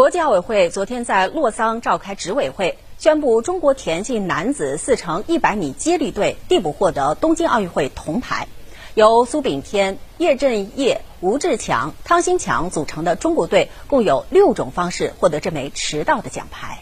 国际奥委会昨天在洛桑召开执委会宣布中国田径男子四乘一百米接力队递补获得东京奥运会铜牌。由苏炳添叶振业吴志强汤新强组成的中国队共有六种方式获得这枚迟到的奖牌。